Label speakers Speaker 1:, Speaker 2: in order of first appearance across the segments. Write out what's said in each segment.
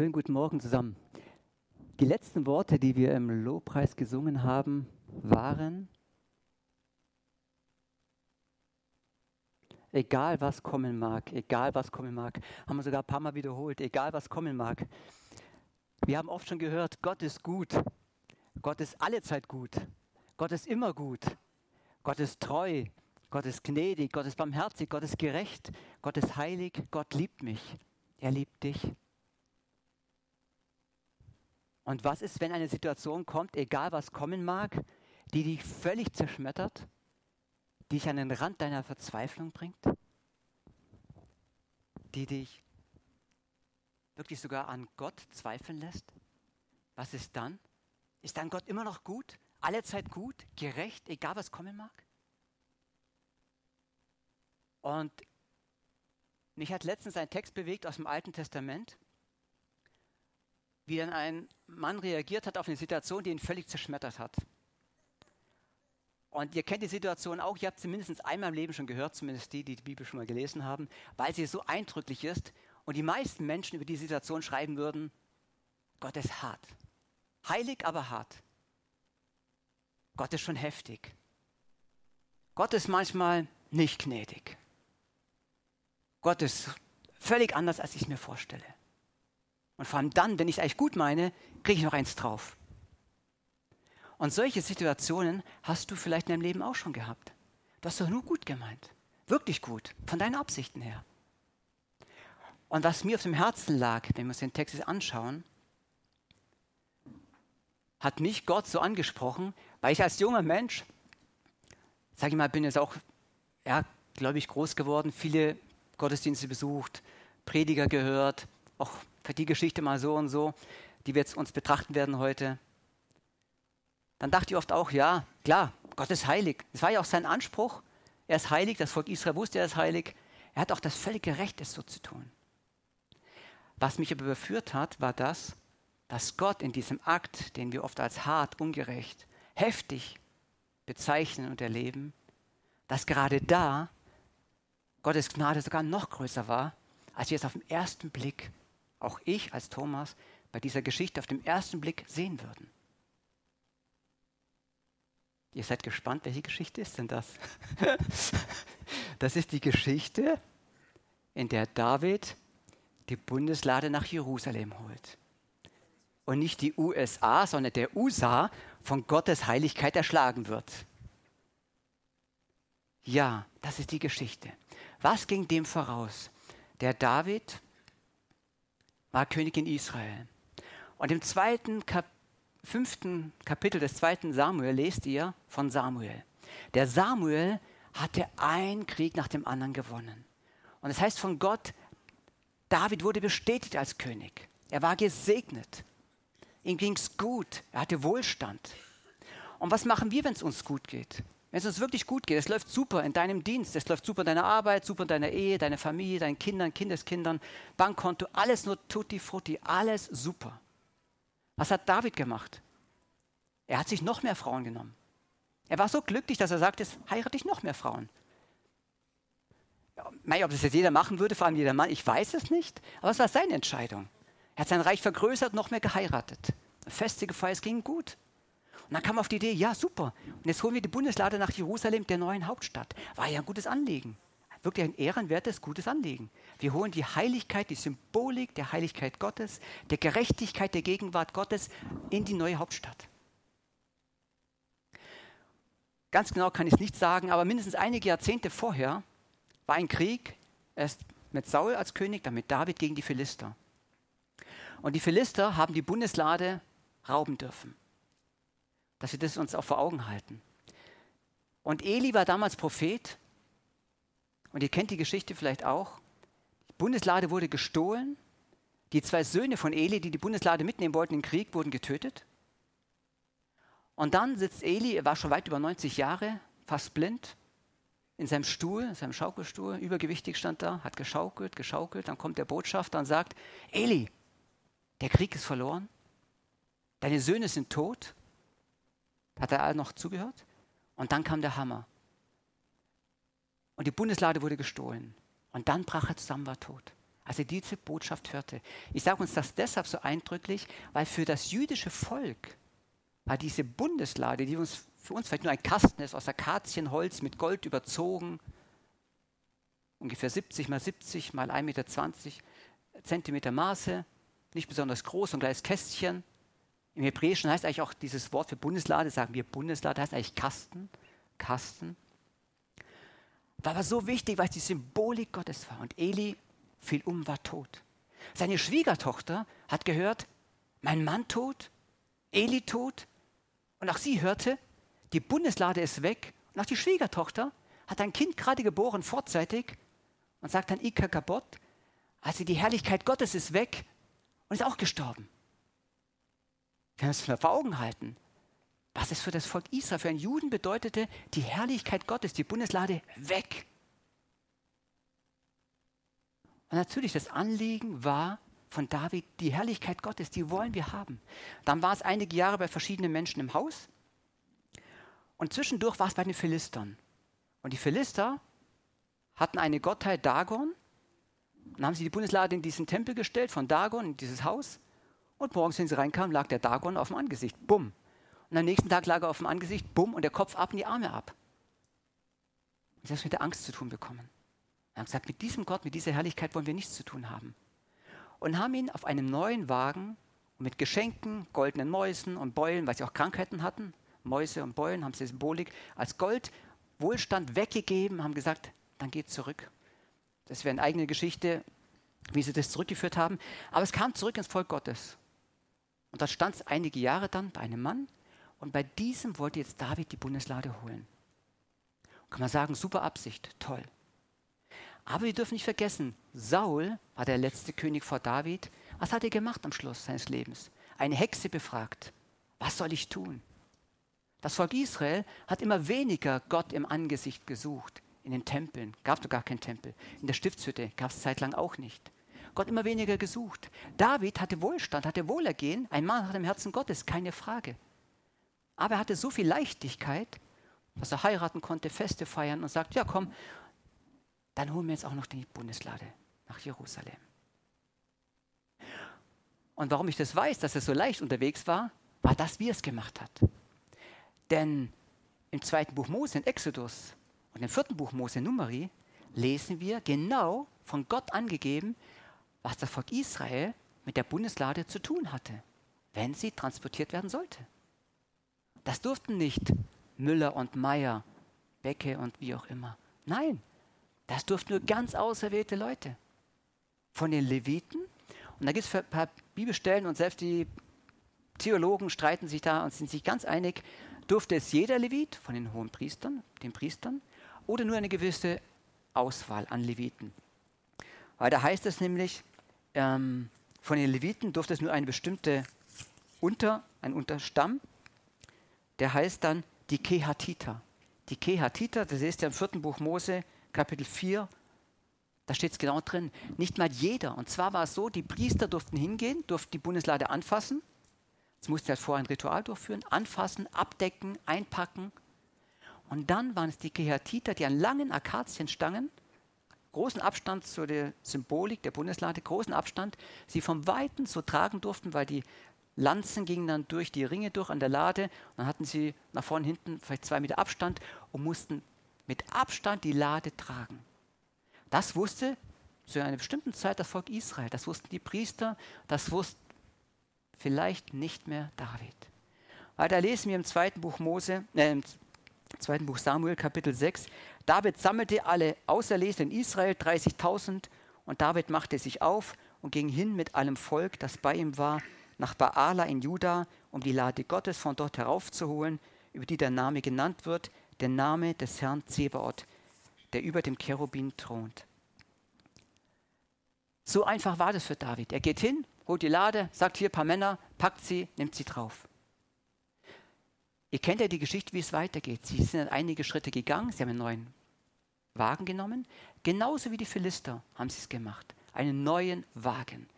Speaker 1: Schönen guten Morgen zusammen. Die letzten Worte, die wir im Lobpreis gesungen haben, waren, egal was kommen mag, egal was kommen mag, haben wir sogar ein paar Mal wiederholt, egal was kommen mag. Wir haben oft schon gehört, Gott ist gut, Gott ist allezeit gut, Gott ist immer gut, Gott ist treu, Gott ist gnädig, Gott ist barmherzig, Gott ist gerecht, Gott ist heilig, Gott liebt mich, er liebt dich. Und was ist, wenn eine Situation kommt, egal was kommen mag, die dich völlig zerschmettert, die dich an den Rand deiner Verzweiflung bringt, die dich wirklich sogar an Gott zweifeln lässt? Was ist dann? Ist dann Gott immer noch gut? Alle Zeit gut, gerecht, egal was kommen mag? Und mich hat letztens ein Text bewegt aus dem Alten Testament, wie dann ein Mann reagiert hat auf eine Situation, die ihn völlig zerschmettert hat. Und ihr kennt die Situation auch, ihr habt sie mindestens einmal im Leben schon gehört, zumindest die, die die Bibel schon mal gelesen haben, weil sie so eindrücklich ist. Und die meisten Menschen über die Situation schreiben würden, Gott ist hart. Heilig, aber hart. Gott ist schon heftig. Gott ist manchmal nicht gnädig. Gott ist völlig anders, als ich es mir vorstelle. Und vor allem dann, wenn ich es eigentlich gut meine, kriege ich noch eins drauf. Und solche Situationen hast du vielleicht in deinem Leben auch schon gehabt. Du hast doch nur gut gemeint. Wirklich gut, von deinen Absichten her. Und was mir auf dem Herzen lag, wenn wir uns den Text anschauen, hat mich Gott so angesprochen, weil ich als junger Mensch, sage ich mal, bin jetzt auch, ja, glaube ich, groß geworden, viele Gottesdienste besucht, Prediger gehört, auch die Geschichte mal so und so, die wir jetzt uns betrachten werden heute. Dann dachte ich oft auch, ja, klar, Gott ist heilig. Das war ja auch sein Anspruch. Er ist heilig, das Volk Israel wusste, er ist heilig. Er hat auch das völlige Recht, es so zu tun. Was mich aber überführt hat, war das, dass Gott in diesem Akt, den wir oft als hart, ungerecht, heftig bezeichnen und erleben, dass gerade da Gottes Gnade sogar noch größer war, als wir es auf den ersten Blick, auch ich als Thomas, bei dieser Geschichte auf den ersten Blick sehen würden. Ihr seid gespannt, welche Geschichte ist denn das? das ist die Geschichte, in der David die Bundeslade nach Jerusalem holt. Und nicht die USA, sondern der USA von Gottes Heiligkeit erschlagen wird. Ja, das ist die Geschichte. Was ging dem voraus? Der David war König in Israel. Und im zweiten Kap fünften Kapitel des zweiten Samuel lest ihr von Samuel. Der Samuel hatte einen Krieg nach dem anderen gewonnen. Und es das heißt von Gott, David wurde bestätigt als König. Er war gesegnet. Ihm ging es gut. Er hatte Wohlstand. Und was machen wir, wenn es uns gut geht? Wenn es uns wirklich gut geht, es läuft super in deinem Dienst, es läuft super in deiner Arbeit, super in deiner Ehe, deiner Familie, deinen Kindern, Kindeskindern, Bankkonto, alles nur tutti frutti, alles super. Was hat David gemacht? Er hat sich noch mehr Frauen genommen. Er war so glücklich, dass er sagte, heirate ich noch mehr Frauen. Ja, ob das jetzt jeder machen würde, vor allem jeder Mann, ich weiß es nicht, aber es war seine Entscheidung. Er hat sein Reich vergrößert, noch mehr geheiratet. Feste Gefeier, es ging gut. Und dann kam auf die Idee, ja super, und jetzt holen wir die Bundeslade nach Jerusalem, der neuen Hauptstadt. War ja ein gutes Anliegen. Wirklich ein ehrenwertes, gutes Anliegen. Wir holen die Heiligkeit, die Symbolik der Heiligkeit Gottes, der Gerechtigkeit der Gegenwart Gottes in die neue Hauptstadt. Ganz genau kann ich es nicht sagen, aber mindestens einige Jahrzehnte vorher war ein Krieg, erst mit Saul als König, dann mit David gegen die Philister. Und die Philister haben die Bundeslade rauben dürfen dass wir das uns auch vor Augen halten. Und Eli war damals Prophet. Und ihr kennt die Geschichte vielleicht auch. Die Bundeslade wurde gestohlen. Die zwei Söhne von Eli, die die Bundeslade mitnehmen wollten in den Krieg, wurden getötet. Und dann sitzt Eli, er war schon weit über 90 Jahre, fast blind, in seinem Stuhl, in seinem Schaukelstuhl, übergewichtig stand da, hat geschaukelt, geschaukelt. Dann kommt der Botschafter und sagt: Eli, der Krieg ist verloren, deine Söhne sind tot hat er noch zugehört? Und dann kam der Hammer. Und die Bundeslade wurde gestohlen. Und dann brach er zusammen, war tot. als er diese Botschaft hörte. Ich sage uns das deshalb so eindrücklich, weil für das jüdische Volk war diese Bundeslade, die uns, für uns vielleicht nur ein Kasten ist, aus Akazienholz mit Gold überzogen, ungefähr 70 mal 70 mal 1,20 Meter Zentimeter Maße, nicht besonders groß, ein kleines Kästchen. Im Hebräischen heißt eigentlich auch dieses Wort für Bundeslade, sagen wir Bundeslade, heißt eigentlich Kasten, Kasten. War aber so wichtig, weil es die Symbolik Gottes war. Und Eli fiel um, war tot. Seine Schwiegertochter hat gehört, mein Mann tot, Eli tot. Und auch sie hörte, die Bundeslade ist weg. Und auch die Schwiegertochter hat ein Kind gerade geboren, vorzeitig, und sagt dann Ika Kabot, also die Herrlichkeit Gottes ist weg und ist auch gestorben. Wir müssen es vor Augen halten, was es für das Volk Israel, für einen Juden bedeutete, die Herrlichkeit Gottes, die Bundeslade weg. Und natürlich, das Anliegen war von David, die Herrlichkeit Gottes, die wollen wir haben. Dann war es einige Jahre bei verschiedenen Menschen im Haus. Und zwischendurch war es bei den Philistern. Und die Philister hatten eine Gottheit Dagon. Dann haben sie die Bundeslade in diesen Tempel gestellt von Dagon, in dieses Haus. Und morgens, wenn sie reinkamen, lag der Dagon auf dem Angesicht. Bumm. Und am nächsten Tag lag er auf dem Angesicht, bumm, und der Kopf ab und die Arme ab. Und sie haben es mit der Angst zu tun bekommen. Er hat gesagt, mit diesem Gott, mit dieser Herrlichkeit wollen wir nichts zu tun haben. Und haben ihn auf einem neuen Wagen mit Geschenken, goldenen Mäusen und Beulen, weil sie auch Krankheiten hatten, Mäuse und Beulen, haben sie Symbolik als Gold, Wohlstand weggegeben, haben gesagt, dann geht zurück. Das wäre eine eigene Geschichte, wie sie das zurückgeführt haben. Aber es kam zurück ins Volk Gottes. Und da stand es einige Jahre dann bei einem Mann. Und bei diesem wollte jetzt David die Bundeslade holen. Kann man sagen, super Absicht, toll. Aber wir dürfen nicht vergessen, Saul war der letzte König vor David. Was hat er gemacht am Schluss seines Lebens? Eine Hexe befragt. Was soll ich tun? Das Volk Israel hat immer weniger Gott im Angesicht gesucht. In den Tempeln gab es gar keinen Tempel. In der Stiftshütte gab es zeitlang auch nicht. Gott immer weniger gesucht. David hatte Wohlstand, hatte Wohlergehen. Ein Mann hat im Herzen Gottes, keine Frage. Aber er hatte so viel Leichtigkeit, dass er heiraten konnte, Feste feiern und sagt, ja komm, dann holen wir jetzt auch noch die Bundeslade nach Jerusalem. Und warum ich das weiß, dass er so leicht unterwegs war, war das, wie er es gemacht hat. Denn im zweiten Buch Mose, in Exodus und im vierten Buch Mose, Numeri, lesen wir genau von Gott angegeben, was das Volk Israel mit der Bundeslade zu tun hatte, wenn sie transportiert werden sollte. Das durften nicht Müller und Meier, Becke und wie auch immer. Nein, das durften nur ganz auserwählte Leute. Von den Leviten. Und da gibt es ein paar Bibelstellen und selbst die Theologen streiten sich da und sind sich ganz einig, durfte es jeder Levit von den hohen Priestern, den Priestern, oder nur eine gewisse Auswahl an Leviten. Weil da heißt es nämlich, ähm, von den Leviten durfte es nur eine bestimmte Unter, ein Unterstamm, der heißt dann die Kehatiter. Die Kehatiter, das ist ja im vierten Buch Mose, Kapitel 4, da steht es genau drin, nicht mal jeder. Und zwar war es so, die Priester durften hingehen, durften die Bundeslade anfassen. Jetzt musste er vorher ein Ritual durchführen, anfassen, abdecken, einpacken. Und dann waren es die Kehatiter, die an langen Akazienstangen, großen Abstand zu der Symbolik der Bundeslade, großen Abstand, sie vom Weiten so tragen durften, weil die Lanzen gingen dann durch die Ringe durch an der Lade. dann hatten sie nach vorne hinten vielleicht zwei Meter Abstand und mussten mit Abstand die Lade tragen. Das wusste zu einer bestimmten Zeit das Volk Israel, das wussten die Priester, das wusste vielleicht nicht mehr David. Weiter lesen wir im zweiten Buch Mose, äh, im zweiten Buch Samuel, Kapitel 6. David sammelte alle Auserlesenen Israel, 30.000, und David machte sich auf und ging hin mit allem Volk, das bei ihm war, nach Baala in Juda, um die Lade Gottes von dort heraufzuholen, über die der Name genannt wird, der Name des Herrn Zebaoth, der über dem Cherubin thront. So einfach war das für David. Er geht hin, holt die Lade, sagt hier ein paar Männer, packt sie, nimmt sie drauf. Ihr kennt ja die Geschichte, wie es weitergeht. Sie sind einige Schritte gegangen, sie haben einen neuen Wagen genommen. Genauso wie die Philister haben sie es gemacht. Einen neuen Wagen.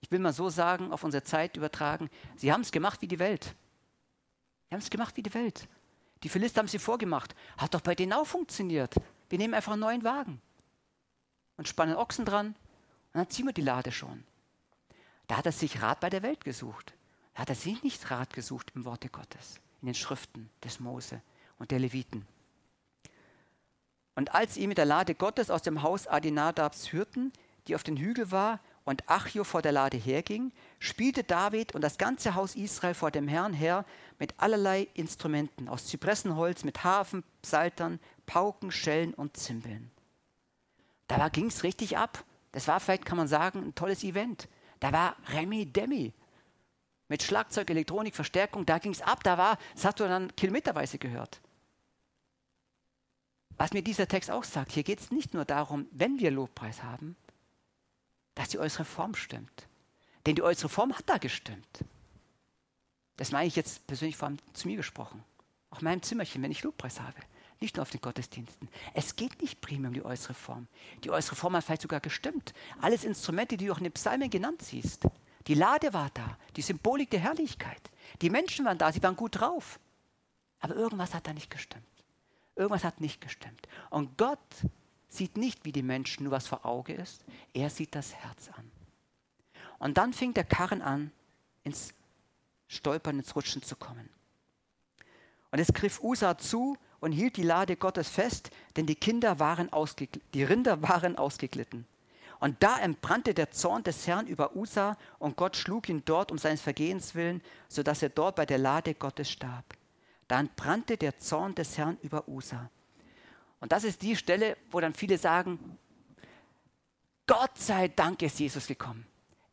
Speaker 1: Ich will mal so sagen, auf unsere Zeit übertragen, sie haben es gemacht wie die Welt. Sie haben es gemacht wie die Welt. Die Philister haben sie vorgemacht. Hat doch bei denen auch funktioniert. Wir nehmen einfach einen neuen Wagen und spannen Ochsen dran. Und dann ziehen wir die Lade schon. Da hat er sich Rat bei der Welt gesucht. Da hat er sich nicht Rat gesucht im Worte Gottes, in den Schriften des Mose und der Leviten. Und als ihn mit der Lade Gottes aus dem Haus Adinadabs hörten, die auf den Hügel war, und Achio vor der Lade herging, spielte David und das ganze Haus Israel vor dem Herrn her mit allerlei Instrumenten aus Zypressenholz, mit Hafen, Psaltern, Pauken, Schellen und Zimbeln. Da ging es richtig ab. Das war vielleicht, kann man sagen, ein tolles Event. Da war Remi Demi mit Schlagzeug, Elektronik, Verstärkung. Da ging es ab. Da war, das hast du dann kilometerweise gehört. Was mir dieser Text auch sagt, hier geht es nicht nur darum, wenn wir Lobpreis haben, dass die äußere Form stimmt. Denn die äußere Form hat da gestimmt. Das meine ich jetzt persönlich vor allem zu mir gesprochen. Auch in meinem Zimmerchen, wenn ich Lobpreis habe. Nicht nur auf den Gottesdiensten. Es geht nicht primär um die äußere Form. Die äußere Form hat vielleicht sogar gestimmt. Alles Instrumente, die du auch in den Psalmen genannt siehst. Die Lade war da, die Symbolik der Herrlichkeit. Die Menschen waren da, sie waren gut drauf. Aber irgendwas hat da nicht gestimmt. Irgendwas hat nicht gestimmt. Und Gott sieht nicht wie die Menschen nur, was vor Auge ist. Er sieht das Herz an. Und dann fing der Karren an, ins Stolpern, ins Rutschen zu kommen. Und es griff Usa zu und hielt die Lade Gottes fest, denn die Kinder waren die Rinder waren ausgeglitten. Und da entbrannte der Zorn des Herrn über Usa und Gott schlug ihn dort um seines Vergehens willen, sodass er dort bei der Lade Gottes starb. Da entbrannte der Zorn des Herrn über Usa. Und das ist die Stelle, wo dann viele sagen, Gott sei Dank ist Jesus gekommen.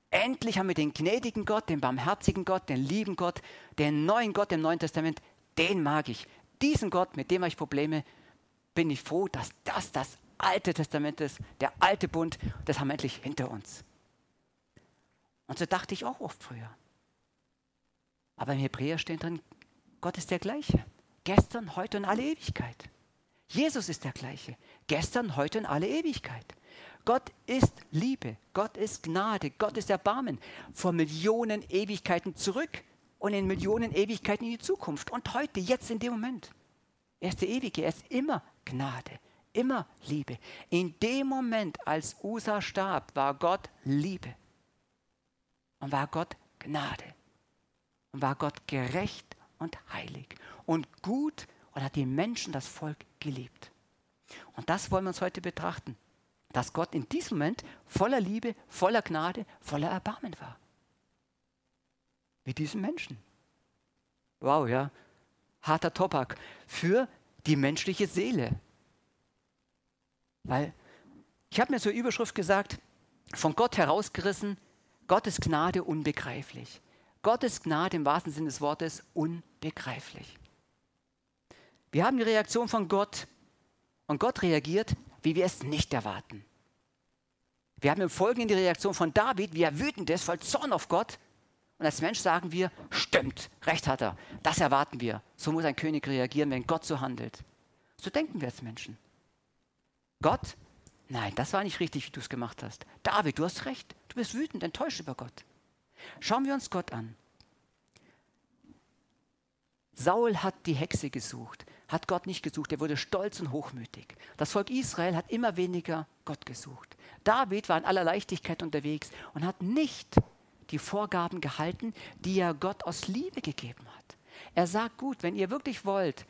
Speaker 1: Endlich haben wir den gnädigen Gott, den barmherzigen Gott, den lieben Gott, den neuen Gott im Neuen Testament, den mag ich diesen Gott, mit dem habe ich Probleme, bin ich froh, dass das das Alte Testament ist, der alte Bund, das haben wir endlich hinter uns. Und so dachte ich auch oft früher. Aber im Hebräer steht drin, Gott ist der gleiche. Gestern, heute und alle Ewigkeit. Jesus ist der gleiche. Gestern, heute und alle Ewigkeit. Gott ist Liebe, Gott ist Gnade, Gott ist Erbarmen. Vor Millionen Ewigkeiten zurück und in Millionen Ewigkeiten in die Zukunft. Und heute, jetzt in dem Moment. Er ist der Ewige, er ist immer Gnade, immer Liebe. In dem Moment, als Usa starb, war Gott Liebe. Und war Gott Gnade. Und war Gott gerecht und heilig. Und gut und hat die Menschen, das Volk geliebt. Und das wollen wir uns heute betrachten. Dass Gott in diesem Moment voller Liebe, voller Gnade, voller Erbarmen war mit diesem Menschen. Wow, ja, harter Tobak für die menschliche Seele. Weil ich habe mir zur Überschrift gesagt, von Gott herausgerissen, Gottes Gnade unbegreiflich. Gottes Gnade im wahrsten Sinne des Wortes unbegreiflich. Wir haben die Reaktion von Gott und Gott reagiert, wie wir es nicht erwarten. Wir haben im Folgenden die Reaktion von David, wie er wütend ist, voll Zorn auf Gott und als Mensch sagen wir, stimmt, recht hat er. Das erwarten wir. So muss ein König reagieren, wenn Gott so handelt. So denken wir als Menschen. Gott? Nein, das war nicht richtig, wie du es gemacht hast. David, du hast recht. Du bist wütend, enttäuscht über Gott. Schauen wir uns Gott an. Saul hat die Hexe gesucht, hat Gott nicht gesucht, er wurde stolz und hochmütig. Das Volk Israel hat immer weniger Gott gesucht. David war in aller Leichtigkeit unterwegs und hat nicht die Vorgaben gehalten, die er Gott aus Liebe gegeben hat. Er sagt, gut, wenn ihr wirklich wollt,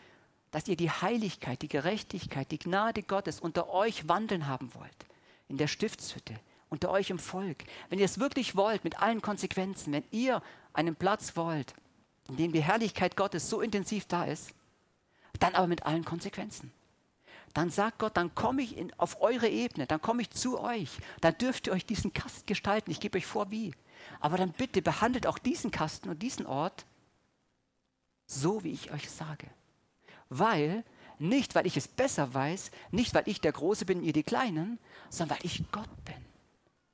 Speaker 1: dass ihr die Heiligkeit, die Gerechtigkeit, die Gnade Gottes unter euch wandeln haben wollt, in der Stiftshütte, unter euch im Volk, wenn ihr es wirklich wollt, mit allen Konsequenzen, wenn ihr einen Platz wollt, in dem die Herrlichkeit Gottes so intensiv da ist, dann aber mit allen Konsequenzen. Dann sagt Gott, dann komme ich in, auf eure Ebene, dann komme ich zu euch, dann dürft ihr euch diesen Kast gestalten. Ich gebe euch vor, wie. Aber dann bitte behandelt auch diesen Kasten und diesen Ort so, wie ich euch sage. Weil, nicht weil ich es besser weiß, nicht weil ich der Große bin und ihr die Kleinen, sondern weil ich Gott bin.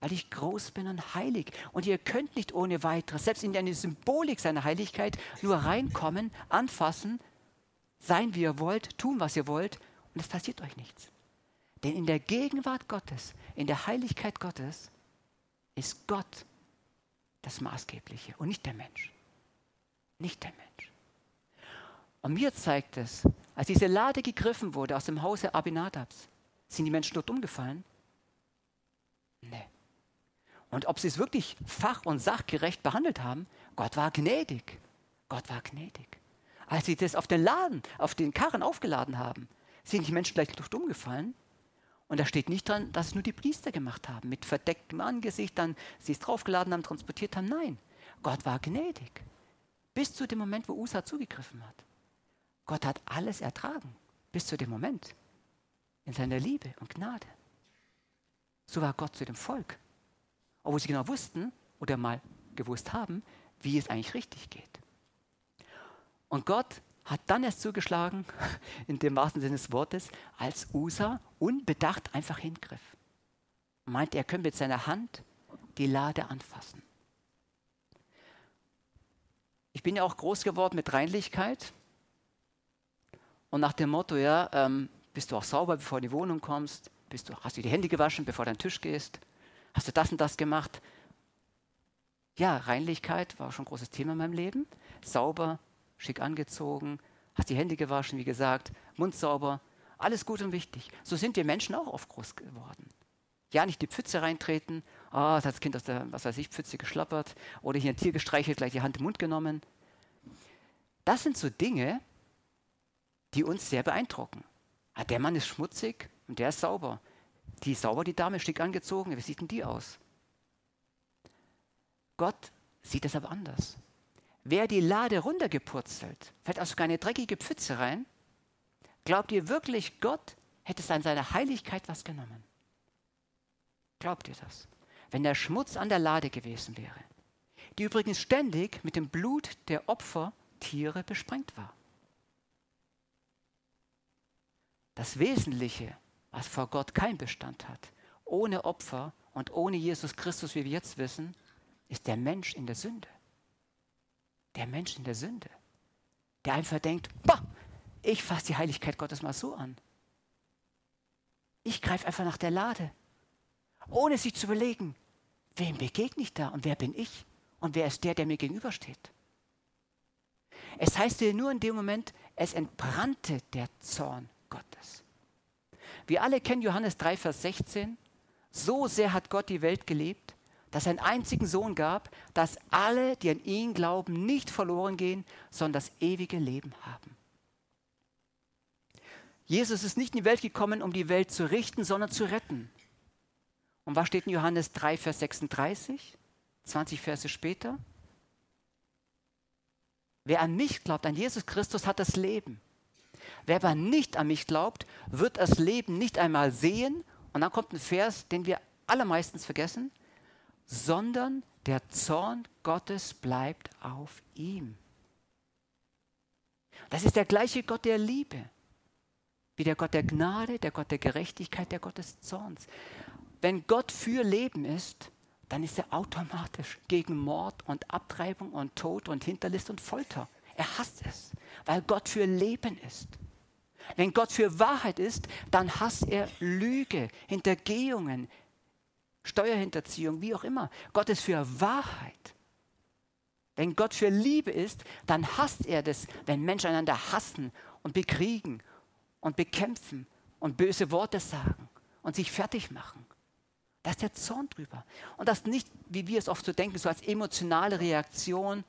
Speaker 1: Weil ich groß bin und heilig. Und ihr könnt nicht ohne weiteres, selbst in eine Symbolik seiner Heiligkeit, nur reinkommen, anfassen, sein, wie ihr wollt, tun, was ihr wollt, und es passiert euch nichts. Denn in der Gegenwart Gottes, in der Heiligkeit Gottes, ist Gott das Maßgebliche und nicht der Mensch. Nicht der Mensch. Und mir zeigt es, als diese Lade gegriffen wurde aus dem Hause Abinadabs, sind die Menschen dort umgefallen? Nee. Und ob sie es wirklich fach- und sachgerecht behandelt haben, Gott war gnädig. Gott war gnädig. Als sie das auf den Laden, auf den Karren aufgeladen haben, sind die Menschen gleich Luft umgefallen. Und da steht nicht dran, dass es nur die Priester gemacht haben, mit verdecktem Angesicht, dann sie es draufgeladen haben, transportiert haben. Nein, Gott war gnädig. Bis zu dem Moment, wo Usa zugegriffen hat. Gott hat alles ertragen. Bis zu dem Moment. In seiner Liebe und Gnade. So war Gott zu dem Volk. Obwohl sie genau wussten oder mal gewusst haben, wie es eigentlich richtig geht. Und Gott hat dann erst zugeschlagen, in dem wahrsten Sinne des Wortes, als Usa unbedacht einfach hingriff. Meint, er könnte mit seiner Hand die Lade anfassen. Ich bin ja auch groß geworden mit Reinlichkeit. Und nach dem Motto, ja, ähm, bist du auch sauber, bevor du in die Wohnung kommst? Bist du, hast du die Hände gewaschen, bevor du an den Tisch gehst? Hast du das und das gemacht? Ja, Reinlichkeit war schon ein großes Thema in meinem Leben. Sauber, schick angezogen, hast die Hände gewaschen, wie gesagt, Mund sauber, alles gut und wichtig. So sind wir Menschen auch oft groß geworden. Ja, nicht die Pfütze reintreten, oh, das hat das Kind aus der, was weiß ich, Pfütze geschlappert oder hier ein Tier gestreichelt, gleich die Hand im Mund genommen. Das sind so Dinge, die uns sehr beeindrucken. Ah, der Mann ist schmutzig und der ist sauber. Die ist sauber, die Dame, schick angezogen, wie sieht denn die aus? Gott sieht das aber anders. Wer die Lade runtergepurzelt, fällt aus keine dreckige Pfütze rein. Glaubt ihr wirklich, Gott hätte an seiner Heiligkeit was genommen? Glaubt ihr das? Wenn der Schmutz an der Lade gewesen wäre, die übrigens ständig mit dem Blut der Opfertiere besprengt war. Das Wesentliche, was vor Gott kein Bestand hat, ohne Opfer und ohne Jesus Christus, wie wir jetzt wissen, ist der Mensch in der Sünde der Mensch in der Sünde, der einfach denkt, boah, ich fasse die Heiligkeit Gottes mal so an. Ich greife einfach nach der Lade, ohne sich zu überlegen, wem begegne ich da und wer bin ich und wer ist der, der mir gegenübersteht. Es heißt hier nur in dem Moment, es entbrannte der Zorn Gottes. Wir alle kennen Johannes 3, Vers 16. So sehr hat Gott die Welt gelebt, dass er einen einzigen Sohn gab, dass alle, die an ihn glauben, nicht verloren gehen, sondern das ewige Leben haben. Jesus ist nicht in die Welt gekommen, um die Welt zu richten, sondern zu retten. Und was steht in Johannes 3, Vers 36? 20 Verse später. Wer an mich glaubt, an Jesus Christus, hat das Leben. Wer aber nicht an mich glaubt, wird das Leben nicht einmal sehen. Und dann kommt ein Vers, den wir allermeistens vergessen sondern der Zorn Gottes bleibt auf ihm. Das ist der gleiche Gott der Liebe, wie der Gott der Gnade, der Gott der Gerechtigkeit, der Gott des Zorns. Wenn Gott für Leben ist, dann ist er automatisch gegen Mord und Abtreibung und Tod und Hinterlist und Folter. Er hasst es, weil Gott für Leben ist. Wenn Gott für Wahrheit ist, dann hasst er Lüge, Hintergehungen, Steuerhinterziehung, wie auch immer. Gott ist für Wahrheit. Wenn Gott für Liebe ist, dann hasst er das, wenn Menschen einander hassen und bekriegen und bekämpfen und böse Worte sagen und sich fertig machen. Da ist der Zorn drüber. Und das nicht, wie wir es oft so denken, so als emotionale Reaktion.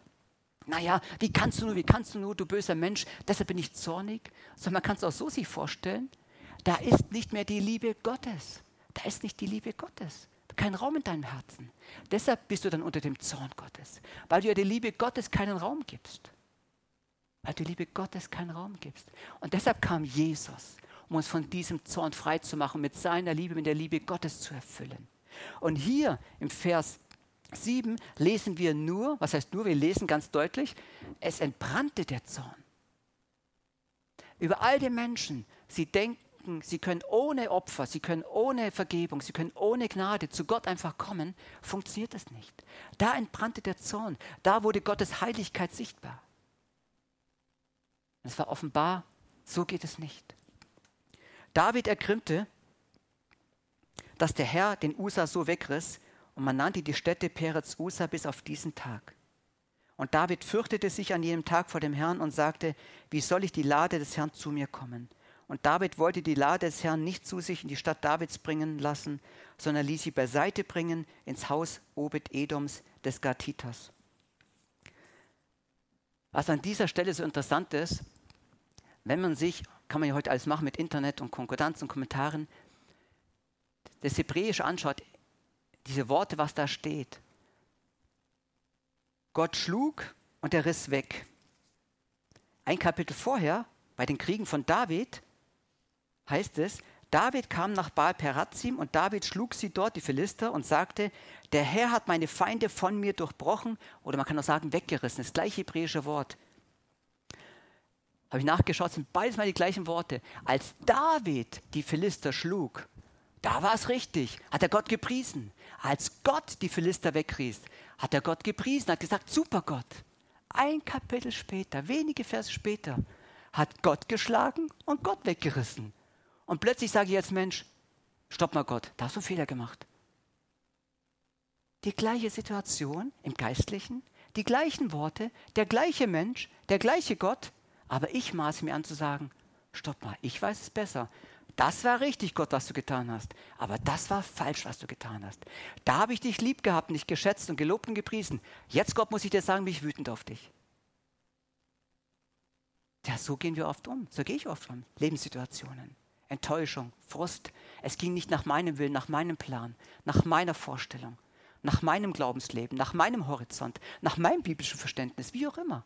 Speaker 1: Naja, wie kannst du nur, wie kannst du nur, du böser Mensch, deshalb bin ich zornig. Sondern man kann es auch so sich vorstellen, da ist nicht mehr die Liebe Gottes. Da ist nicht die Liebe Gottes keinen Raum in deinem Herzen. Deshalb bist du dann unter dem Zorn Gottes, weil du ja der Liebe Gottes keinen Raum gibst. Weil du Liebe Gottes keinen Raum gibst. Und deshalb kam Jesus, um uns von diesem Zorn frei zu machen, mit seiner Liebe, mit der Liebe Gottes zu erfüllen. Und hier im Vers 7 lesen wir nur, was heißt nur, wir lesen ganz deutlich, es entbrannte der Zorn. Über all die Menschen, sie denken, sie können ohne Opfer, sie können ohne Vergebung, sie können ohne Gnade zu Gott einfach kommen, funktioniert das nicht. Da entbrannte der Zorn, da wurde Gottes Heiligkeit sichtbar. Es war offenbar, so geht es nicht. David ergrimmte, dass der Herr den Usa so wegriss und man nannte die Stätte Peretz Usa bis auf diesen Tag. Und David fürchtete sich an jenem Tag vor dem Herrn und sagte, wie soll ich die Lade des Herrn zu mir kommen? Und David wollte die Lade des Herrn nicht zu sich in die Stadt Davids bringen lassen, sondern ließ sie beiseite bringen ins Haus Obed-Edoms des Gatitas. Was an dieser Stelle so interessant ist, wenn man sich, kann man ja heute alles machen mit Internet und Konkordanz und Kommentaren, das Hebräische anschaut, diese Worte, was da steht. Gott schlug und er riss weg. Ein Kapitel vorher, bei den Kriegen von David, heißt es, David kam nach Baal Perazim und David schlug sie dort, die Philister, und sagte, der Herr hat meine Feinde von mir durchbrochen, oder man kann auch sagen, weggerissen, das gleiche hebräische Wort. Habe ich nachgeschaut, sind beides mal die gleichen Worte. Als David die Philister schlug, da war es richtig, hat er Gott gepriesen. Als Gott die Philister wegriss, hat er Gott gepriesen, hat gesagt, super Gott. Ein Kapitel später, wenige Verse später, hat Gott geschlagen und Gott weggerissen. Und plötzlich sage ich jetzt, Mensch, stopp mal Gott, da hast du einen Fehler gemacht. Die gleiche Situation im Geistlichen, die gleichen Worte, der gleiche Mensch, der gleiche Gott, aber ich maße mir an zu sagen, stopp mal, ich weiß es besser. Das war richtig, Gott, was du getan hast. Aber das war falsch, was du getan hast. Da habe ich dich lieb gehabt, nicht geschätzt und gelobt und gepriesen. Jetzt, Gott, muss ich dir sagen, bin ich wütend auf dich. Ja, so gehen wir oft um. So gehe ich oft um. Lebenssituationen. Enttäuschung, Frust. Es ging nicht nach meinem Willen, nach meinem Plan, nach meiner Vorstellung, nach meinem Glaubensleben, nach meinem Horizont, nach meinem biblischen Verständnis, wie auch immer.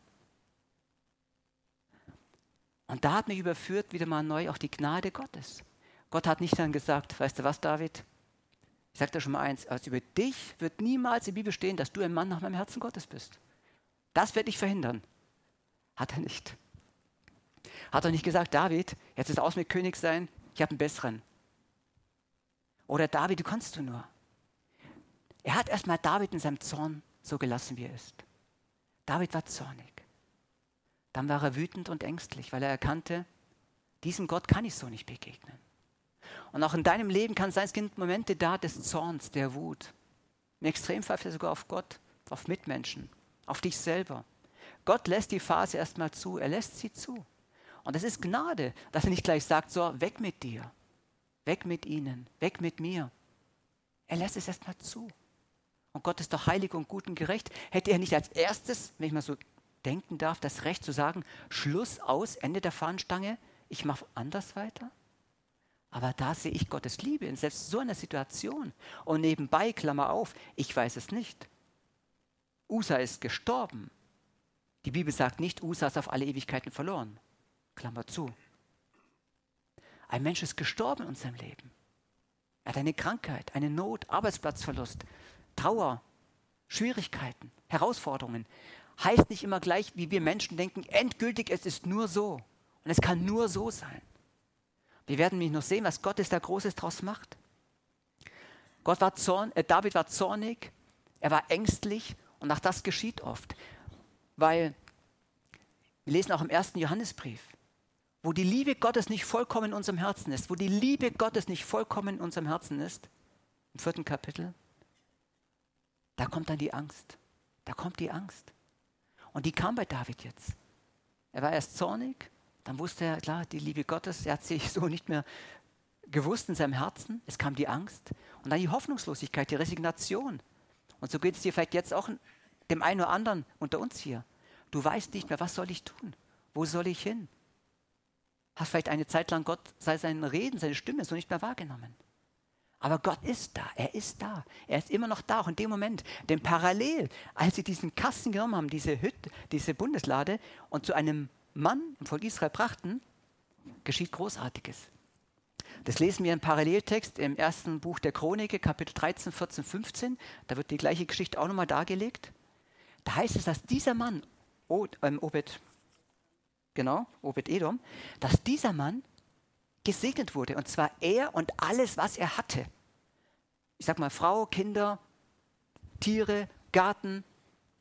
Speaker 1: Und da hat mich überführt wieder mal neu auch die Gnade Gottes. Gott hat nicht dann gesagt, weißt du was, David? Ich sage dir schon mal eins, also über dich wird niemals in Bibel stehen, dass du ein Mann nach meinem Herzen Gottes bist. Das werde ich verhindern. Hat er nicht. Hat er nicht gesagt, David, jetzt ist aus mit König sein, ich habe einen besseren. Oder David, du kannst du nur. Er hat erstmal David in seinem Zorn so gelassen, wie er ist. David war zornig. Dann war er wütend und ängstlich, weil er erkannte, diesem Gott kann ich so nicht begegnen. Und auch in deinem Leben kann es sein, es gibt Momente da des Zorns, der Wut. Im Extremfall sogar auf Gott, auf Mitmenschen, auf dich selber. Gott lässt die Phase erstmal zu, er lässt sie zu. Und es ist Gnade, dass er nicht gleich sagt, so, weg mit dir, weg mit ihnen, weg mit mir. Er lässt es erstmal zu. Und Gott ist doch heilig und gut und gerecht. Hätte er nicht als erstes, wenn ich mal so denken darf, das Recht zu sagen, Schluss aus, Ende der Fahnenstange, ich mache anders weiter? Aber da sehe ich Gottes Liebe in selbst so einer Situation. Und nebenbei, Klammer auf, ich weiß es nicht. Usa ist gestorben. Die Bibel sagt nicht, Usa ist auf alle Ewigkeiten verloren. Klammer zu. Ein Mensch ist gestorben in unserem Leben. Er hat eine Krankheit, eine Not, Arbeitsplatzverlust, Trauer, Schwierigkeiten, Herausforderungen. Heißt nicht immer gleich, wie wir Menschen denken, endgültig, es ist nur so. Und es kann nur so sein. Wir werden mich noch sehen, was Gott ist da Großes draus macht. Gott war zorn, äh, David war zornig, er war ängstlich und auch das geschieht oft. Weil wir lesen auch im ersten Johannesbrief, wo die Liebe Gottes nicht vollkommen in unserem Herzen ist, wo die Liebe Gottes nicht vollkommen in unserem Herzen ist, im vierten Kapitel, da kommt dann die Angst. Da kommt die Angst. Und die kam bei David jetzt. Er war erst zornig, dann wusste er, klar, die Liebe Gottes, er hat sich so nicht mehr gewusst in seinem Herzen. Es kam die Angst und dann die Hoffnungslosigkeit, die Resignation. Und so geht es dir vielleicht jetzt auch dem einen oder anderen unter uns hier. Du weißt nicht mehr, was soll ich tun? Wo soll ich hin? Hast vielleicht eine Zeit lang Gott, sei sein Reden, seine Stimme so nicht mehr wahrgenommen. Aber Gott ist da, er ist da, er ist immer noch da. Auch in dem Moment, denn parallel, als sie diesen Kasten genommen haben, diese Hütte, diese Bundeslade und zu einem Mann im Volk Israel brachten, geschieht Großartiges. Das lesen wir im Paralleltext im ersten Buch der Chronik, Kapitel 13, 14, 15. Da wird die gleiche Geschichte auch nochmal dargelegt. Da heißt es, dass dieser Mann, ähm, Obed, genau, Obed-Edom, dass dieser Mann gesegnet wurde. Und zwar er und alles, was er hatte. Ich sag mal, Frau, Kinder, Tiere, Garten,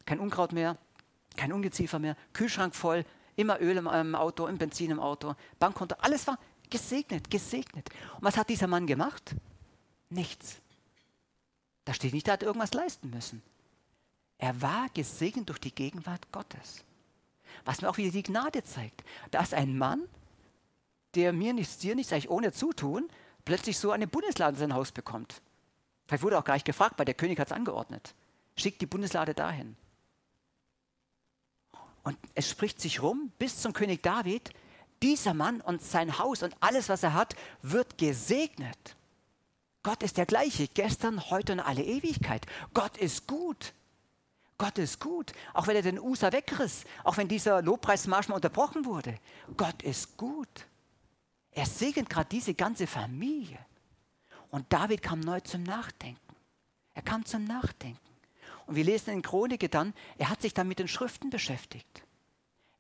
Speaker 1: kein Unkraut mehr, kein Ungeziefer mehr, Kühlschrank voll, immer Öl im Auto, im Benzin im Auto, Bankkonto, alles war gesegnet, gesegnet. Und was hat dieser Mann gemacht? Nichts. Da steht nicht, er hat irgendwas leisten müssen. Er war gesegnet durch die Gegenwart Gottes. Was mir auch wieder die Gnade zeigt. Da ist ein Mann, der mir nichts, dir nichts, eigentlich ohne Zutun, plötzlich so eine Bundeslade in sein Haus bekommt. Vielleicht wurde auch gar nicht gefragt, weil der König hat es angeordnet. Schickt die Bundeslade dahin. Und es spricht sich rum bis zum König David, dieser Mann und sein Haus und alles, was er hat, wird gesegnet. Gott ist der gleiche, gestern, heute und alle Ewigkeit. Gott ist gut. Gott ist gut. Auch wenn er den Usa wegriss, auch wenn dieser Lobpreismarsch mal unterbrochen wurde. Gott ist gut. Er segnet gerade diese ganze Familie. Und David kam neu zum Nachdenken. Er kam zum Nachdenken. Und wir lesen in Chronike dann, er hat sich dann mit den Schriften beschäftigt.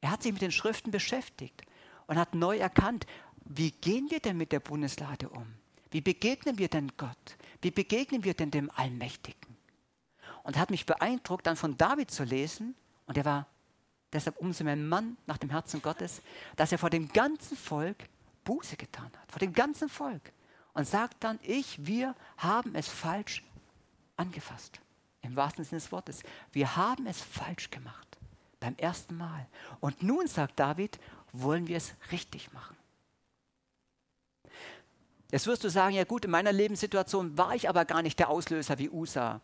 Speaker 1: Er hat sich mit den Schriften beschäftigt und hat neu erkannt, wie gehen wir denn mit der Bundeslade um? Wie begegnen wir denn Gott? Wie begegnen wir denn dem Allmächtigen? Und hat mich beeindruckt, dann von David zu lesen, und er war deshalb umso mehr ein Mann nach dem Herzen Gottes, dass er vor dem ganzen Volk Buße getan hat, vor dem ganzen Volk. Und sagt dann, ich, wir haben es falsch angefasst. Im wahrsten Sinne des Wortes. Wir haben es falsch gemacht. Beim ersten Mal. Und nun, sagt David, wollen wir es richtig machen. Jetzt wirst du sagen, ja gut, in meiner Lebenssituation war ich aber gar nicht der Auslöser wie Usa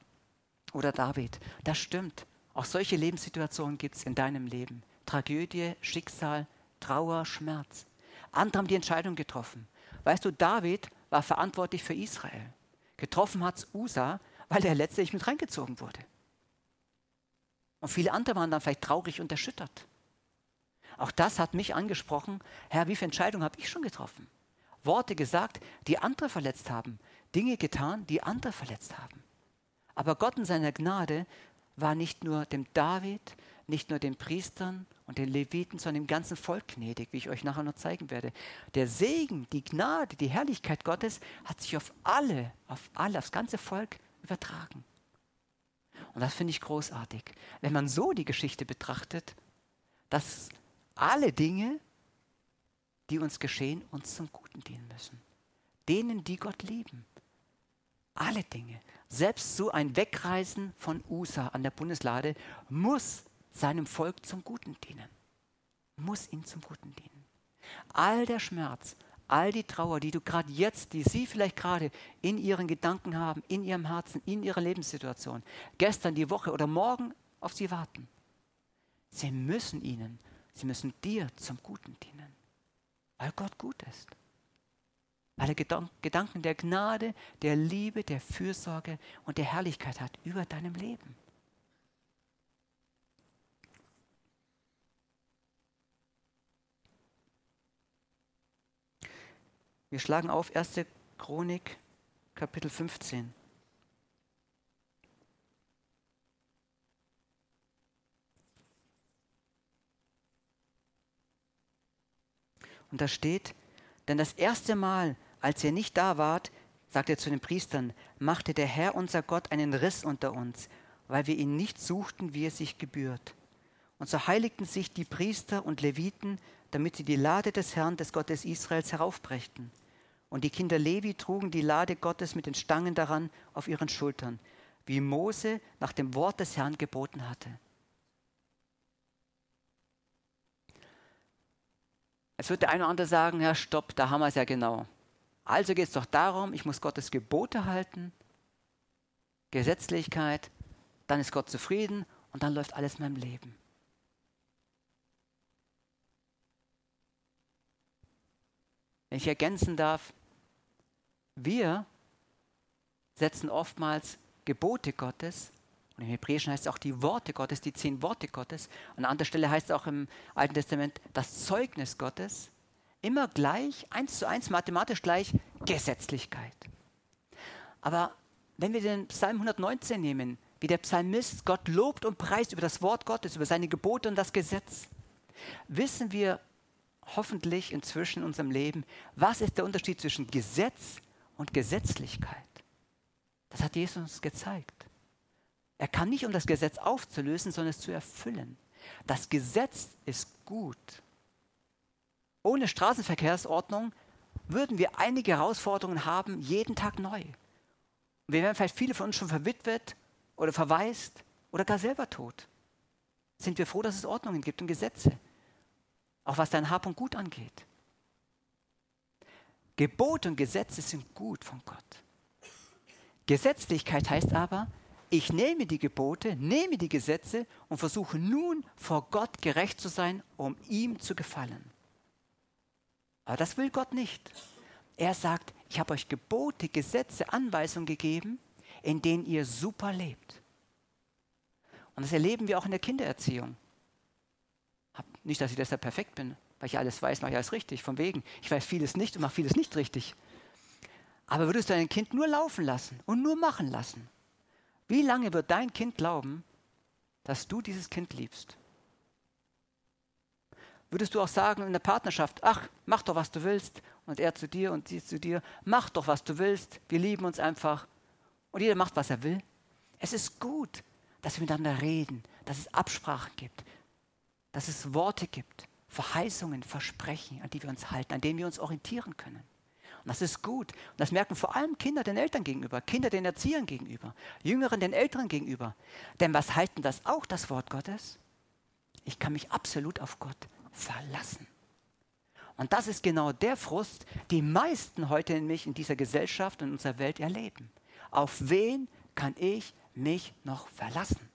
Speaker 1: oder David. Das stimmt. Auch solche Lebenssituationen gibt es in deinem Leben. Tragödie, Schicksal, Trauer, Schmerz. Andere haben die Entscheidung getroffen. Weißt du, David war verantwortlich für Israel. Getroffen hat es Usa, weil er letztlich mit reingezogen wurde. Und viele andere waren dann vielleicht traurig und erschüttert. Auch das hat mich angesprochen. Herr, wie viele Entscheidungen habe ich schon getroffen? Worte gesagt, die andere verletzt haben. Dinge getan, die andere verletzt haben. Aber Gott in seiner Gnade war nicht nur dem David, nicht nur den Priestern und den Leviten, sondern dem ganzen Volk gnädig, wie ich euch nachher noch zeigen werde. Der Segen, die Gnade, die Herrlichkeit Gottes hat sich auf alle, auf alle, aufs ganze Volk übertragen. Und das finde ich großartig. Wenn man so die Geschichte betrachtet, dass alle Dinge, die uns geschehen, uns zum Guten dienen müssen. Denen, die Gott lieben. Alle Dinge. Selbst so ein Wegreisen von USA an der Bundeslade muss seinem Volk zum Guten dienen. Muss ihm zum Guten dienen. All der Schmerz, all die Trauer, die du gerade jetzt, die sie vielleicht gerade in ihren Gedanken haben, in ihrem Herzen, in ihrer Lebenssituation, gestern, die Woche oder morgen auf sie warten. Sie müssen ihnen, sie müssen dir zum Guten dienen, weil Gott gut ist. Weil er Gedanken der Gnade, der Liebe, der Fürsorge und der Herrlichkeit hat über deinem Leben. Wir schlagen auf 1. Chronik, Kapitel 15. Und da steht, denn das erste Mal, als ihr nicht da wart, sagt er zu den Priestern, machte der Herr unser Gott einen Riss unter uns, weil wir ihn nicht suchten, wie es sich gebührt. Und so heiligten sich die Priester und Leviten, damit sie die Lade des Herrn, des Gottes Israels, heraufbrächten. Und die Kinder Levi trugen die Lade Gottes mit den Stangen daran auf ihren Schultern, wie Mose nach dem Wort des Herrn geboten hatte. Es wird der eine oder andere sagen, Herr, stopp, da haben wir es ja genau. Also geht es doch darum, ich muss Gottes Gebote halten, Gesetzlichkeit, dann ist Gott zufrieden und dann läuft alles in meinem Leben. Wenn ich ergänzen darf, wir setzen oftmals Gebote Gottes, und im Hebräischen heißt es auch die Worte Gottes, die zehn Worte Gottes. An anderer Stelle heißt es auch im Alten Testament das Zeugnis Gottes. Immer gleich, eins zu eins, mathematisch gleich, Gesetzlichkeit. Aber wenn wir den Psalm 119 nehmen, wie der Psalmist Gott lobt und preist über das Wort Gottes, über seine Gebote und das Gesetz, wissen wir hoffentlich inzwischen in unserem Leben, was ist der Unterschied zwischen Gesetz und Gesetzlichkeit. Das hat Jesus uns gezeigt. Er kann nicht, um das Gesetz aufzulösen, sondern es zu erfüllen. Das Gesetz ist gut. Ohne Straßenverkehrsordnung würden wir einige Herausforderungen haben, jeden Tag neu. Wir wären vielleicht viele von uns schon verwitwet oder verwaist oder gar selber tot. Sind wir froh, dass es Ordnungen gibt und Gesetze, auch was dein Hab und Gut angeht. Gebote und Gesetze sind gut von Gott. Gesetzlichkeit heißt aber, ich nehme die Gebote, nehme die Gesetze und versuche nun vor Gott gerecht zu sein, um ihm zu gefallen. Aber das will Gott nicht. Er sagt, ich habe euch Gebote, Gesetze, Anweisungen gegeben, in denen ihr super lebt. Und das erleben wir auch in der Kindererziehung. Nicht, dass ich deshalb perfekt bin, weil ich alles weiß, mache ich alles richtig. Von wegen, ich weiß vieles nicht und mache vieles nicht richtig. Aber würdest du dein Kind nur laufen lassen und nur machen lassen, wie lange wird dein Kind glauben, dass du dieses Kind liebst? Würdest du auch sagen in der Partnerschaft, ach, mach doch, was du willst, und er zu dir und sie zu dir, mach doch, was du willst, wir lieben uns einfach, und jeder macht, was er will? Es ist gut, dass wir miteinander reden, dass es Absprachen gibt, dass es Worte gibt, Verheißungen, Versprechen, an die wir uns halten, an denen wir uns orientieren können. Und das ist gut. Und das merken vor allem Kinder den Eltern gegenüber, Kinder den Erziehern gegenüber, Jüngeren den Älteren gegenüber. Denn was halten das auch, das Wort Gottes? Ich kann mich absolut auf Gott verlassen. Und das ist genau der Frust, die meisten heute in mich, in dieser Gesellschaft und in unserer Welt erleben. Auf wen kann ich mich noch verlassen?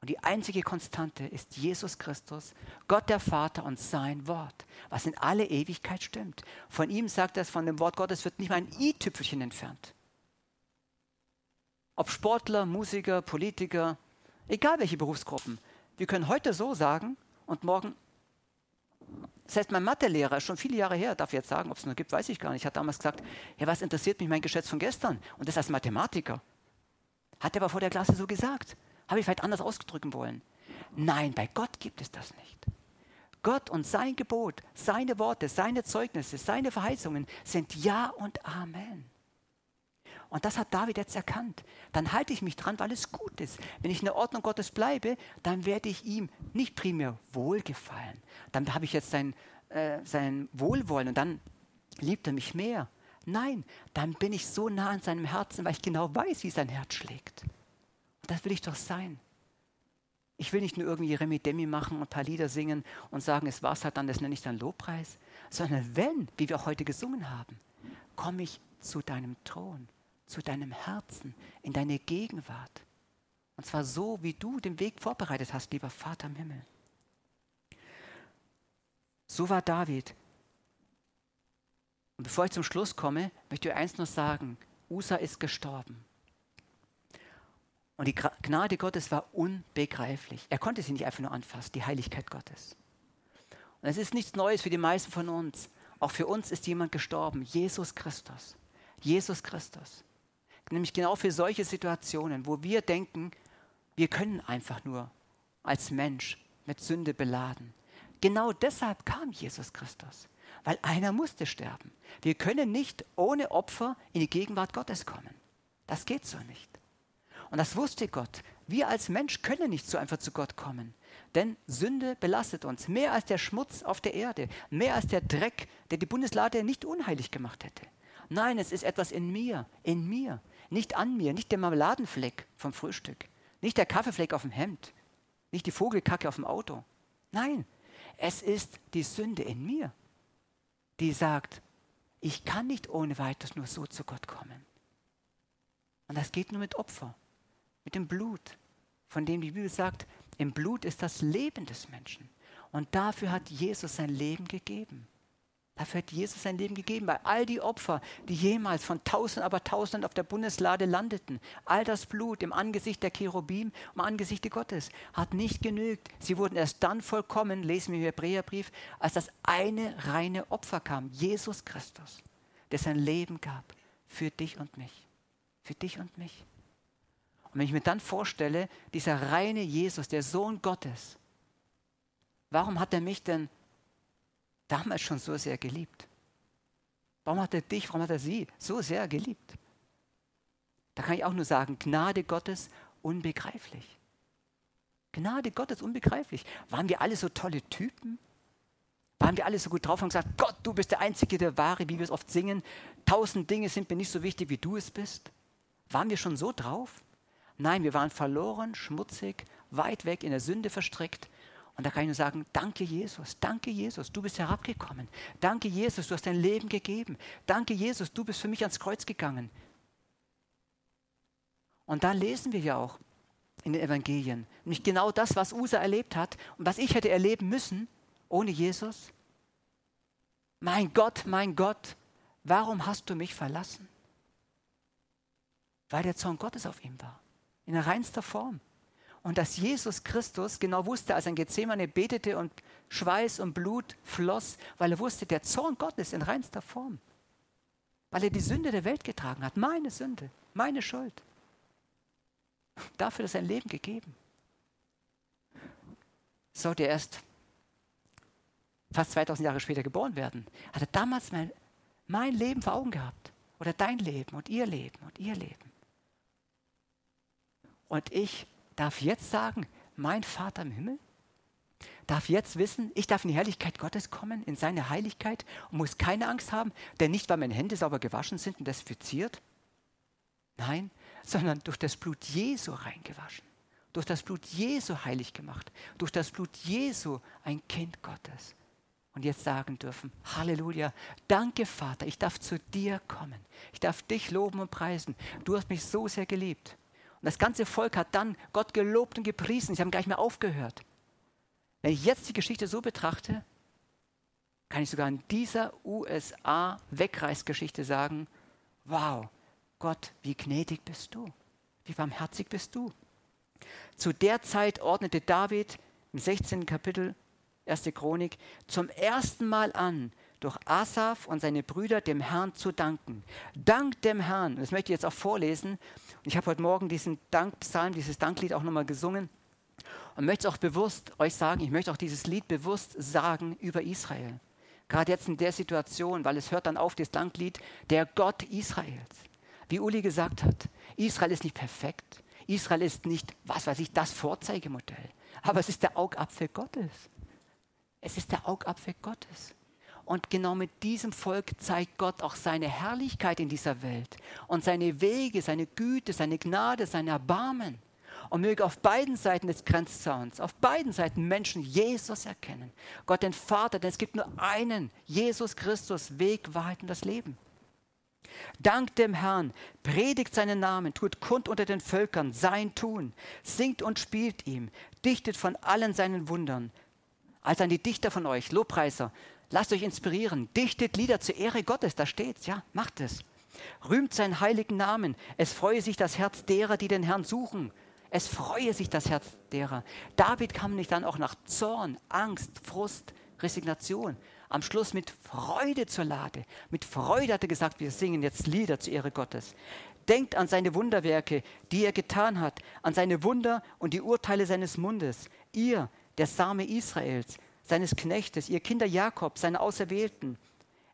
Speaker 1: Und die einzige Konstante ist Jesus Christus, Gott der Vater und sein Wort, was in alle Ewigkeit stimmt. Von ihm sagt er, von dem Wort Gottes wird nicht mal ein i-Tüpfelchen entfernt. Ob Sportler, Musiker, Politiker, egal welche Berufsgruppen, wir können heute so sagen und morgen. Das heißt, mein Mathelehrer, schon viele Jahre her, darf ich jetzt sagen, ob es noch gibt, weiß ich gar nicht, hat damals gesagt, ja, was interessiert mich mein Geschäft von gestern? Und das als Mathematiker. Hat er aber vor der Klasse so gesagt. Habe ich vielleicht anders ausdrücken wollen. Nein, bei Gott gibt es das nicht. Gott und sein Gebot, seine Worte, seine Zeugnisse, seine Verheißungen sind Ja und Amen. Und das hat David jetzt erkannt. Dann halte ich mich dran, weil es gut ist. Wenn ich in der Ordnung Gottes bleibe, dann werde ich ihm nicht primär wohlgefallen. Dann habe ich jetzt sein, äh, sein Wohlwollen und dann liebt er mich mehr. Nein, dann bin ich so nah an seinem Herzen, weil ich genau weiß, wie sein Herz schlägt. Das will ich doch sein. Ich will nicht nur irgendwie Remi Demi machen und ein paar Lieder singen und sagen, es war's halt dann, das nenne ich dann Lobpreis, sondern wenn, wie wir heute gesungen haben, komme ich zu deinem Thron, zu deinem Herzen, in deine Gegenwart. Und zwar so, wie du den Weg vorbereitet hast, lieber Vater im Himmel. So war David. Und bevor ich zum Schluss komme, möchte ich eins nur sagen, Usa ist gestorben. Und die Gnade Gottes war unbegreiflich. Er konnte sie nicht einfach nur anfassen, die Heiligkeit Gottes. Und es ist nichts Neues für die meisten von uns. Auch für uns ist jemand gestorben, Jesus Christus. Jesus Christus. Nämlich genau für solche Situationen, wo wir denken, wir können einfach nur als Mensch mit Sünde beladen. Genau deshalb kam Jesus Christus, weil einer musste sterben. Wir können nicht ohne Opfer in die Gegenwart Gottes kommen. Das geht so nicht. Und das wusste Gott. Wir als Mensch können nicht so einfach zu Gott kommen. Denn Sünde belastet uns mehr als der Schmutz auf der Erde, mehr als der Dreck, der die Bundeslade nicht unheilig gemacht hätte. Nein, es ist etwas in mir, in mir, nicht an mir, nicht der Marmeladenfleck vom Frühstück, nicht der Kaffeefleck auf dem Hemd, nicht die Vogelkacke auf dem Auto. Nein, es ist die Sünde in mir, die sagt, ich kann nicht ohne weiteres nur so zu Gott kommen. Und das geht nur mit Opfer mit dem Blut, von dem die Bibel sagt, im Blut ist das Leben des Menschen. Und dafür hat Jesus sein Leben gegeben. Dafür hat Jesus sein Leben gegeben, weil all die Opfer, die jemals von tausend, aber tausend auf der Bundeslade landeten, all das Blut im Angesicht der Cherubim, im Angesicht Gottes, hat nicht genügt. Sie wurden erst dann vollkommen, lesen wir im Hebräerbrief, als das eine reine Opfer kam, Jesus Christus, der sein Leben gab für dich und mich. Für dich und mich. Und wenn ich mir dann vorstelle, dieser reine Jesus, der Sohn Gottes, warum hat er mich denn damals schon so sehr geliebt? Warum hat er dich, warum hat er sie so sehr geliebt? Da kann ich auch nur sagen, Gnade Gottes unbegreiflich. Gnade Gottes unbegreiflich. Waren wir alle so tolle Typen? Waren wir alle so gut drauf und gesagt, Gott, du bist der Einzige, der Wahre, wie wir es oft singen. Tausend Dinge sind mir nicht so wichtig, wie du es bist. Waren wir schon so drauf? Nein, wir waren verloren, schmutzig, weit weg in der Sünde verstrickt. Und da kann ich nur sagen, danke Jesus, danke Jesus, du bist herabgekommen. Danke Jesus, du hast dein Leben gegeben. Danke Jesus, du bist für mich ans Kreuz gegangen. Und da lesen wir ja auch in den Evangelien, nämlich genau das, was Usa erlebt hat und was ich hätte erleben müssen ohne Jesus. Mein Gott, mein Gott, warum hast du mich verlassen? Weil der Zorn Gottes auf ihm war, in reinster Form. Und dass Jesus Christus genau wusste, als er in Gethsemane betete und Schweiß und Blut floss, weil er wusste, der Zorn Gottes in reinster Form. Weil er die Sünde der Welt getragen hat, meine Sünde, meine Schuld. Dafür ist sein Leben gegeben. Sollte er erst fast 2000 Jahre später geboren werden, hat er damals mein, mein Leben vor Augen gehabt. Oder dein Leben und ihr Leben und ihr Leben. Und ich darf jetzt sagen, mein Vater im Himmel darf jetzt wissen, ich darf in die Herrlichkeit Gottes kommen, in seine Heiligkeit und muss keine Angst haben, denn nicht, weil meine Hände sauber gewaschen sind und desinfiziert, nein, sondern durch das Blut Jesu reingewaschen, durch das Blut Jesu heilig gemacht, durch das Blut Jesu ein Kind Gottes. Und jetzt sagen dürfen, Halleluja, danke Vater, ich darf zu dir kommen, ich darf dich loben und preisen, du hast mich so sehr geliebt. Und das ganze Volk hat dann Gott gelobt und gepriesen. Sie haben gar nicht mehr aufgehört. Wenn ich jetzt die Geschichte so betrachte, kann ich sogar in dieser USA-Wegreisgeschichte sagen, wow, Gott, wie gnädig bist du, wie barmherzig bist du. Zu der Zeit ordnete David im 16. Kapitel 1. Chronik zum ersten Mal an, durch Asaf und seine Brüder dem Herrn zu danken. Dank dem Herrn. Das möchte ich jetzt auch vorlesen. Ich habe heute Morgen diesen Dankpsalm, dieses Danklied auch nochmal gesungen und möchte auch bewusst euch sagen, ich möchte auch dieses Lied bewusst sagen über Israel. Gerade jetzt in der Situation, weil es hört dann auf, das Danklied, der Gott Israels. Wie Uli gesagt hat, Israel ist nicht perfekt. Israel ist nicht, was weiß ich, das Vorzeigemodell. Aber es ist der Augapfel Gottes. Es ist der Augapfel Gottes. Und genau mit diesem Volk zeigt Gott auch seine Herrlichkeit in dieser Welt und seine Wege, seine Güte, seine Gnade, sein Erbarmen. Und möge auf beiden Seiten des Grenzzauns, auf beiden Seiten Menschen Jesus erkennen. Gott den Vater, denn es gibt nur einen, Jesus Christus, Weg, Wahrheit und das Leben. Dank dem Herrn, predigt seinen Namen, tut kund unter den Völkern sein Tun, singt und spielt ihm, dichtet von allen seinen Wundern. Als an die Dichter von euch, Lobpreiser, Lasst euch inspirieren. Dichtet Lieder zur Ehre Gottes. Da steht's. Ja, macht es. Rühmt seinen heiligen Namen. Es freue sich das Herz derer, die den Herrn suchen. Es freue sich das Herz derer. David kam nicht dann auch nach Zorn, Angst, Frust, Resignation. Am Schluss mit Freude zur Lade. Mit Freude hat er gesagt, wir singen jetzt Lieder zur Ehre Gottes. Denkt an seine Wunderwerke, die er getan hat, an seine Wunder und die Urteile seines Mundes. Ihr, der Same Israels, seines Knechtes, ihr Kinder Jakob, seine Auserwählten.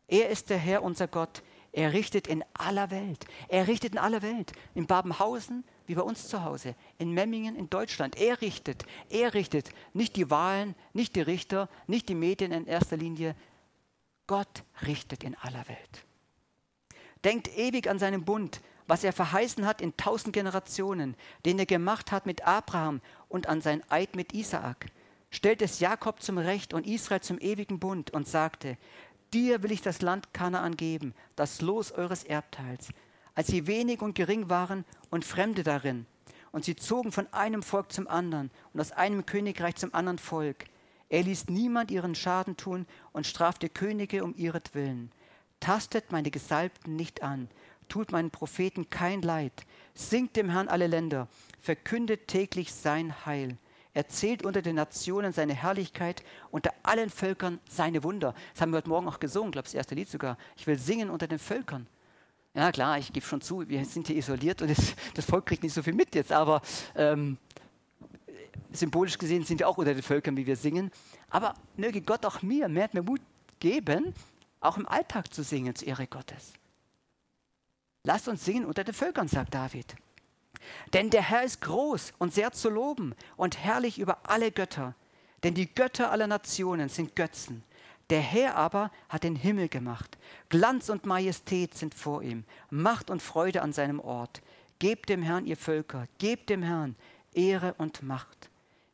Speaker 1: Er ist der Herr, unser Gott. Er richtet in aller Welt. Er richtet in aller Welt. In Babenhausen wie bei uns zu Hause. In Memmingen in Deutschland. Er richtet. Er richtet. Nicht die Wahlen, nicht die Richter, nicht die Medien in erster Linie. Gott richtet in aller Welt. Denkt ewig an seinen Bund, was er verheißen hat in tausend Generationen, den er gemacht hat mit Abraham und an sein Eid mit Isaak stellte es Jakob zum Recht und Israel zum ewigen Bund und sagte, dir will ich das Land Kanaan geben, das Los eures Erbteils. Als sie wenig und gering waren und Fremde darin, und sie zogen von einem Volk zum anderen und aus einem Königreich zum anderen Volk. Er ließ niemand ihren Schaden tun und strafte Könige um ihretwillen. Tastet meine Gesalbten nicht an, tut meinen Propheten kein Leid, singt dem Herrn alle Länder, verkündet täglich sein Heil erzählt unter den Nationen seine Herrlichkeit, unter allen Völkern seine Wunder. Das haben wir heute Morgen auch gesungen, glaube ich, das erste Lied sogar. Ich will singen unter den Völkern. Ja klar, ich gebe schon zu, wir sind hier isoliert und das, das Volk kriegt nicht so viel mit jetzt, aber ähm, symbolisch gesehen sind wir auch unter den Völkern, wie wir singen. Aber möge Gott auch mir mehr, mehr Mut geben, auch im Alltag zu singen zur Ehre Gottes. Lasst uns singen unter den Völkern, sagt David. Denn der Herr ist groß und sehr zu loben und herrlich über alle Götter. Denn die Götter aller Nationen sind Götzen. Der Herr aber hat den Himmel gemacht. Glanz und Majestät sind vor ihm. Macht und Freude an seinem Ort. Gebt dem Herrn, ihr Völker, gebt dem Herrn Ehre und Macht.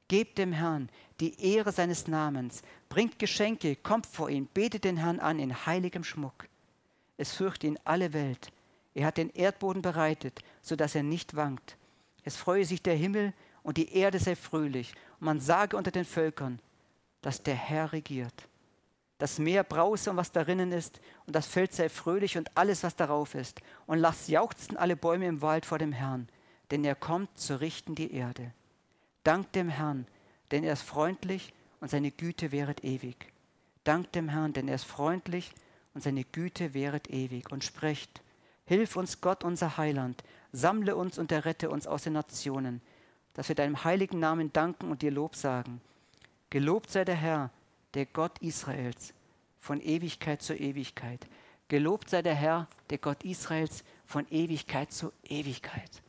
Speaker 1: Gebt dem Herrn die Ehre seines Namens, bringt Geschenke, kommt vor ihn, betet den Herrn an in heiligem Schmuck. Es fürchte ihn alle Welt. Er hat den Erdboden bereitet, so dass er nicht wankt. Es freue sich der Himmel und die Erde sei fröhlich. Und man sage unter den Völkern, dass der Herr regiert. Das Meer brause und was darinnen ist, und das Feld sei fröhlich und alles, was darauf ist. Und lasst jauchzen alle Bäume im Wald vor dem Herrn, denn er kommt zu richten die Erde. Dank dem Herrn, denn er ist freundlich und seine Güte währet ewig. Dank dem Herrn, denn er ist freundlich und seine Güte währet ewig. Und sprecht, Hilf uns Gott, unser Heiland, sammle uns und errette uns aus den Nationen, dass wir deinem heiligen Namen danken und dir Lob sagen. Gelobt sei der Herr, der Gott Israels, von Ewigkeit zu Ewigkeit. Gelobt sei der Herr, der Gott Israels, von Ewigkeit zu Ewigkeit.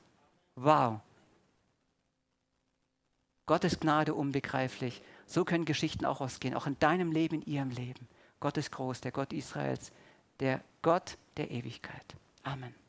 Speaker 1: Wow. Gottes Gnade unbegreiflich. So können Geschichten auch ausgehen, auch in deinem Leben, in ihrem Leben. Gott ist groß, der Gott Israels, der Gott der Ewigkeit. Amen.